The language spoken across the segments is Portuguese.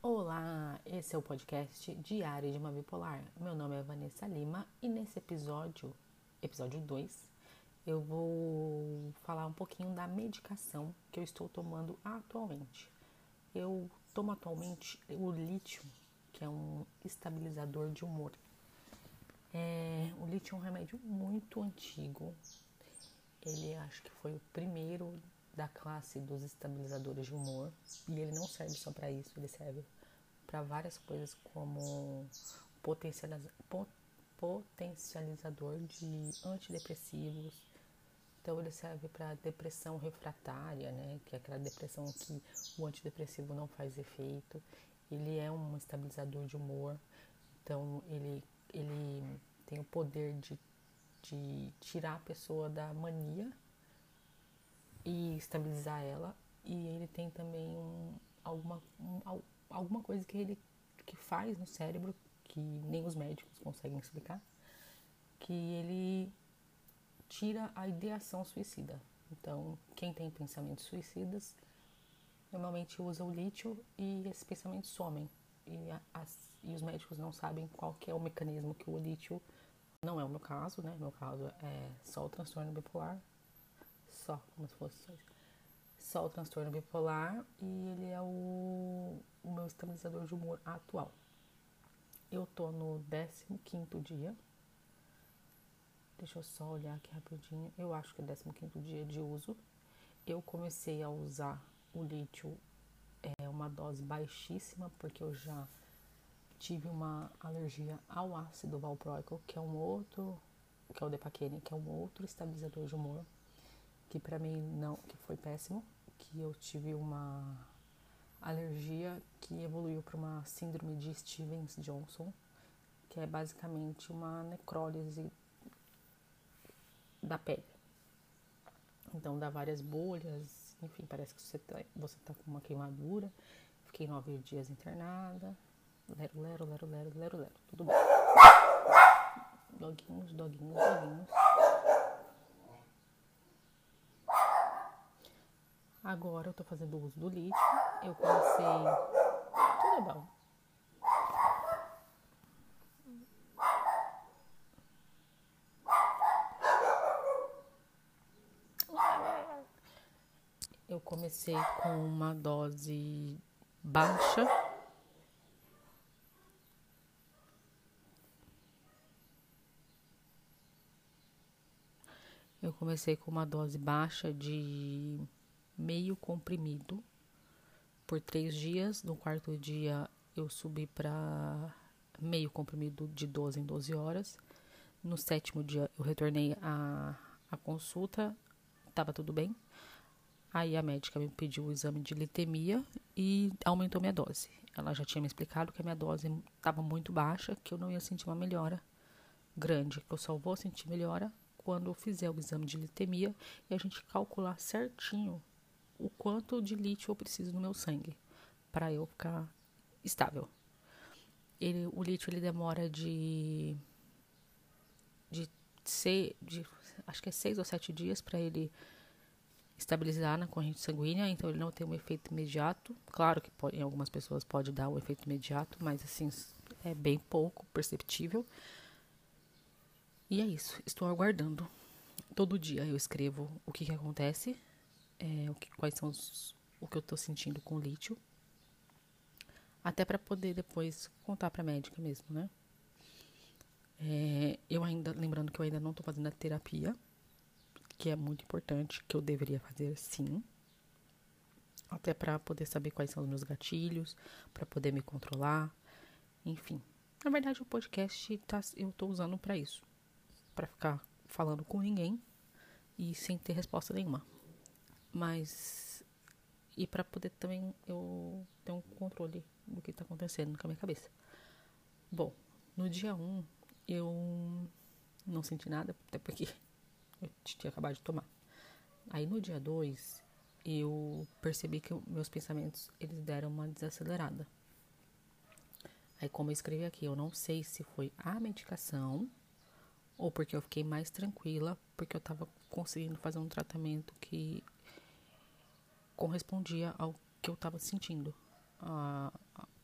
Olá, esse é o podcast Diário de uma Bipolar. Meu nome é Vanessa Lima e nesse episódio, episódio 2, eu vou falar um pouquinho da medicação que eu estou tomando atualmente. Eu tomo atualmente o lítio, que é um estabilizador de humor. É, o lítio é um remédio muito antigo. Ele acho que foi o primeiro da classe dos estabilizadores de humor e ele não serve só para isso, ele serve para várias coisas como potencializador de antidepressivos. Então ele serve para depressão refratária, né, que é aquela depressão que o antidepressivo não faz efeito. Ele é um estabilizador de humor, então ele ele tem o poder de, de tirar a pessoa da mania e estabilizar ela. E ele tem também um, alguma, um, alguma coisa que ele que faz no cérebro que nem os médicos conseguem explicar, que ele tira a ideação suicida. Então, quem tem pensamentos suicidas normalmente usa o lítio e esses pensamentos somem. E, as, e os médicos não sabem qual que é o mecanismo que o lítio não é o meu caso, né? Meu caso é só o transtorno bipolar, só, como se fosse só o transtorno bipolar e ele é o, o meu estabilizador de humor atual. Eu tô no 15 dia. Deixa eu só olhar aqui rapidinho. Eu acho que é 15 dia de uso. Eu comecei a usar o lítio é uma dose baixíssima porque eu já tive uma alergia ao ácido valproico, que é um outro, que é o Depaquene, que é um outro estabilizador de humor que para mim não, que foi péssimo, que eu tive uma alergia que evoluiu para uma síndrome de Stevens Johnson, que é basicamente uma necrólise da pele. Então dá várias bolhas, enfim, parece que você tá, você tá com uma queimadura. Fiquei nove dias internada. Lero, lero, lero, lero, lero, lero. Tudo bem. Doguinhos, doguinhos, doguinhos. Agora eu tô fazendo uso do lítio. Eu comecei. Tudo é bom. Eu comecei com uma dose baixa. Eu comecei com uma dose baixa de meio comprimido por três dias. No quarto dia eu subi para meio comprimido de 12 em 12 horas. No sétimo dia eu retornei a, a consulta, estava tudo bem. Aí a médica me pediu o exame de litemia e aumentou minha dose. Ela já tinha me explicado que a minha dose estava muito baixa, que eu não ia sentir uma melhora grande, que eu só vou sentir melhora quando eu fizer o exame de litemia e a gente calcular certinho o quanto de lítio eu preciso no meu sangue para eu ficar estável. Ele, o lítio ele demora de de, ser, de acho que é seis ou sete dias para ele estabilizar na corrente sanguínea, então ele não tem um efeito imediato. Claro que pode, em algumas pessoas pode dar o efeito imediato, mas assim é bem pouco perceptível. E é isso, estou aguardando. Todo dia eu escrevo o que, que acontece é, o que, quais são os, o que eu estou sentindo com lítio, até para poder depois contar para a médica mesmo, né? É, eu ainda, lembrando que eu ainda não estou fazendo a terapia, que é muito importante, que eu deveria fazer sim, até para poder saber quais são os meus gatilhos, para poder me controlar, enfim. Na verdade, o podcast tá, eu estou usando para isso, para ficar falando com ninguém e sem ter resposta nenhuma. Mas. E para poder também eu ter um controle do que está acontecendo com a minha cabeça. Bom, no dia 1 um, eu não senti nada, até porque eu tinha acabado de tomar. Aí no dia 2 eu percebi que meus pensamentos eles deram uma desacelerada. Aí como eu escrevi aqui, eu não sei se foi a medicação ou porque eu fiquei mais tranquila, porque eu tava conseguindo fazer um tratamento que correspondia ao que eu estava sentindo, a,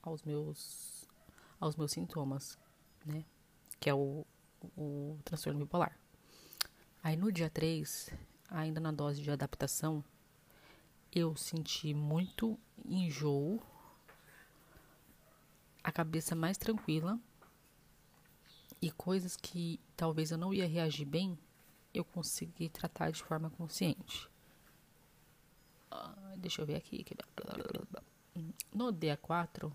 aos meus aos meus sintomas, né? Que é o, o transtorno bipolar. Aí no dia 3, ainda na dose de adaptação, eu senti muito enjoo, a cabeça mais tranquila e coisas que talvez eu não ia reagir bem, eu consegui tratar de forma consciente. Deixa eu ver aqui. No dia 4,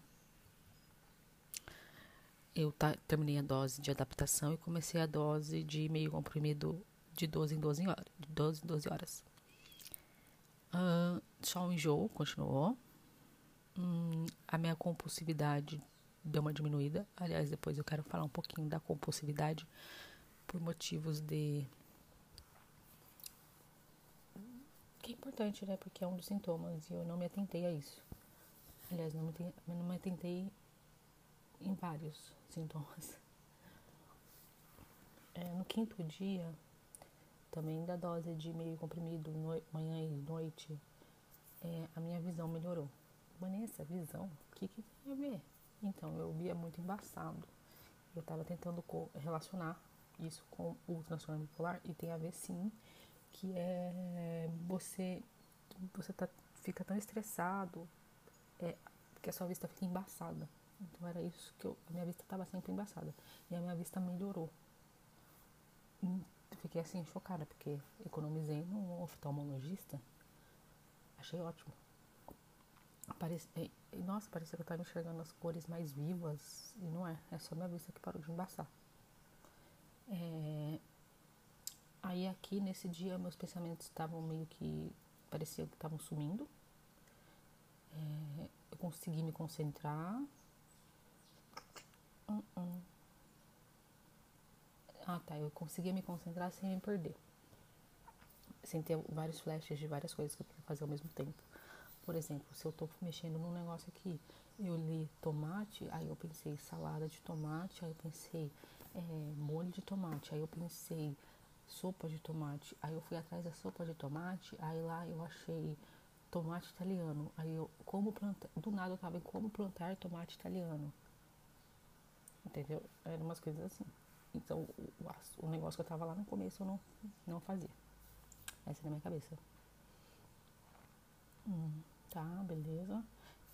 eu terminei a dose de adaptação e comecei a dose de meio comprimido de 12 em 12 horas. De 12 em 12 horas. Uh, só o enjoo continuou. Hum, a minha compulsividade deu uma diminuída. Aliás, depois eu quero falar um pouquinho da compulsividade por motivos de. Que é importante, né? Porque é um dos sintomas e eu não me atentei a isso. Aliás, não me, não me atentei em vários sintomas. É, no quinto dia, também da dose de meio comprimido, no, manhã e noite, é, a minha visão melhorou. Vanessa, visão? O que, que tem a ver? Então, eu via muito embaçado. Eu estava tentando relacionar isso com o transtorno bipolar e tem a ver sim, que é você você tá, fica tão estressado é, que a sua vista fica embaçada. Então era isso que eu, a minha vista estava sempre embaçada e a minha vista melhorou. Fiquei assim chocada porque economizei no oftalmologista. Achei ótimo. Parece, nossa, parecia que eu estava enxergando as cores mais vivas. E não é, é só minha vista que parou de embaçar. É, aí aqui nesse dia meus pensamentos estavam meio que. parecia que estavam sumindo. É, eu consegui me concentrar. Uh -uh. Ah tá, eu consegui me concentrar sem me perder. Sem ter vários flashes de várias coisas que eu queria fazer ao mesmo tempo. Por exemplo, se eu estou mexendo num negócio aqui, eu li tomate, aí eu pensei salada de tomate, aí eu pensei é, molho de tomate, aí eu pensei sopa de tomate, aí eu fui atrás da sopa de tomate, aí lá eu achei tomate italiano, aí eu como plantar, do nada eu tava em como plantar tomate italiano. Entendeu? Eram umas coisas assim. Então, o, o negócio que eu tava lá no começo eu não, não fazia. Essa é na minha cabeça. Hum. Tá, beleza.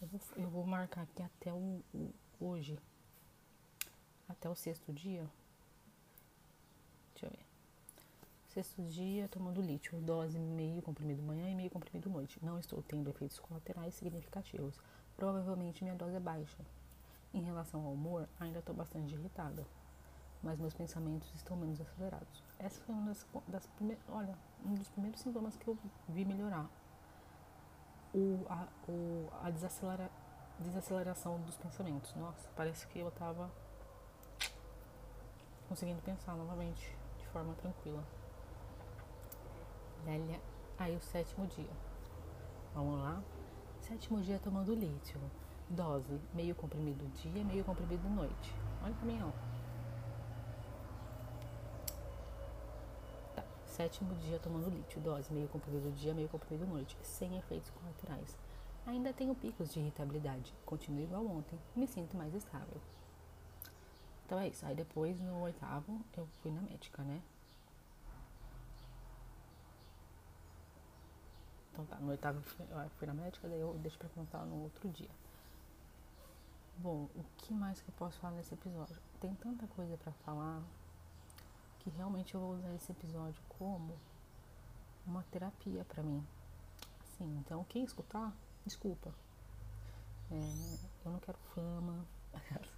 Eu vou, eu vou marcar aqui até o, o, hoje. Até o sexto dia. Deixa eu ver. Sexto dia tomando lítio, dose meio comprimido manhã e meio comprimido noite. Não estou tendo efeitos colaterais significativos. Provavelmente minha dose é baixa. Em relação ao humor, ainda estou bastante irritada, mas meus pensamentos estão menos acelerados. Essa foi uma das, das olha, um dos primeiros sintomas que eu vi melhorar o, a, o, a desacelera, desaceleração dos pensamentos. Nossa, parece que eu tava conseguindo pensar novamente de forma tranquila. Aí o sétimo dia. Vamos lá. Sétimo dia tomando lítio. Dose, meio comprimido dia, meio comprimido noite. Olha pra mim, ó. Sétimo dia tomando lítio, dose meio comprimido dia, meio comprimido noite, sem efeitos colaterais. Ainda tenho picos de irritabilidade, continuo igual ontem, me sinto mais estável. Então é isso. Aí depois, no oitavo, eu fui na médica, né? Então tá, no oitavo eu fui na médica, daí eu deixo pra contar no outro dia. Bom, o que mais que eu posso falar nesse episódio? Tem tanta coisa para falar, que realmente eu vou usar esse episódio como uma terapia para mim. Assim, então quem escutar, desculpa. É, eu não quero fama,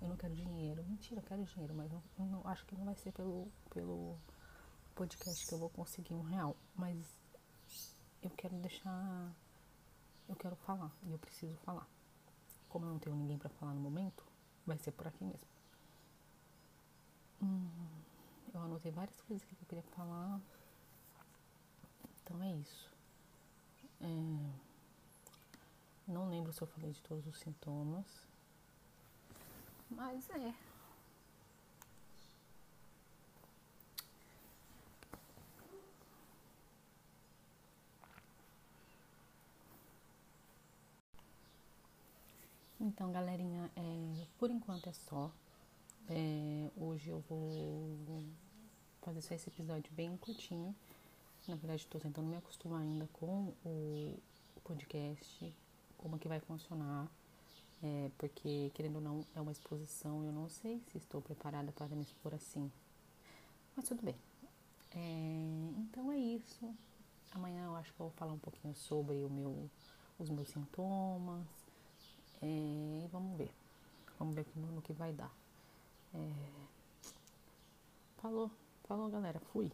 eu não quero dinheiro. Mentira, eu quero dinheiro, mas não, acho que não vai ser pelo, pelo podcast que eu vou conseguir um real. Mas eu quero deixar. Eu quero falar e eu preciso falar. Como eu não tenho ninguém para falar no momento, vai ser por aqui mesmo. Hum. Eu anotei várias coisas que eu queria falar. Então é isso. É... Não lembro se eu falei de todos os sintomas. Mas é. Então, galerinha, é, por enquanto é só. É, hoje eu vou fazer só esse episódio bem curtinho. Na verdade, estou tentando me acostumar ainda com o podcast, como que vai funcionar. É, porque, querendo ou não, é uma exposição. Eu não sei se estou preparada para me expor assim. Mas tudo bem. É, então é isso. Amanhã eu acho que eu vou falar um pouquinho sobre o meu, os meus sintomas. É, vamos ver. Vamos ver no que vai dar. É, falou, falou galera, fui.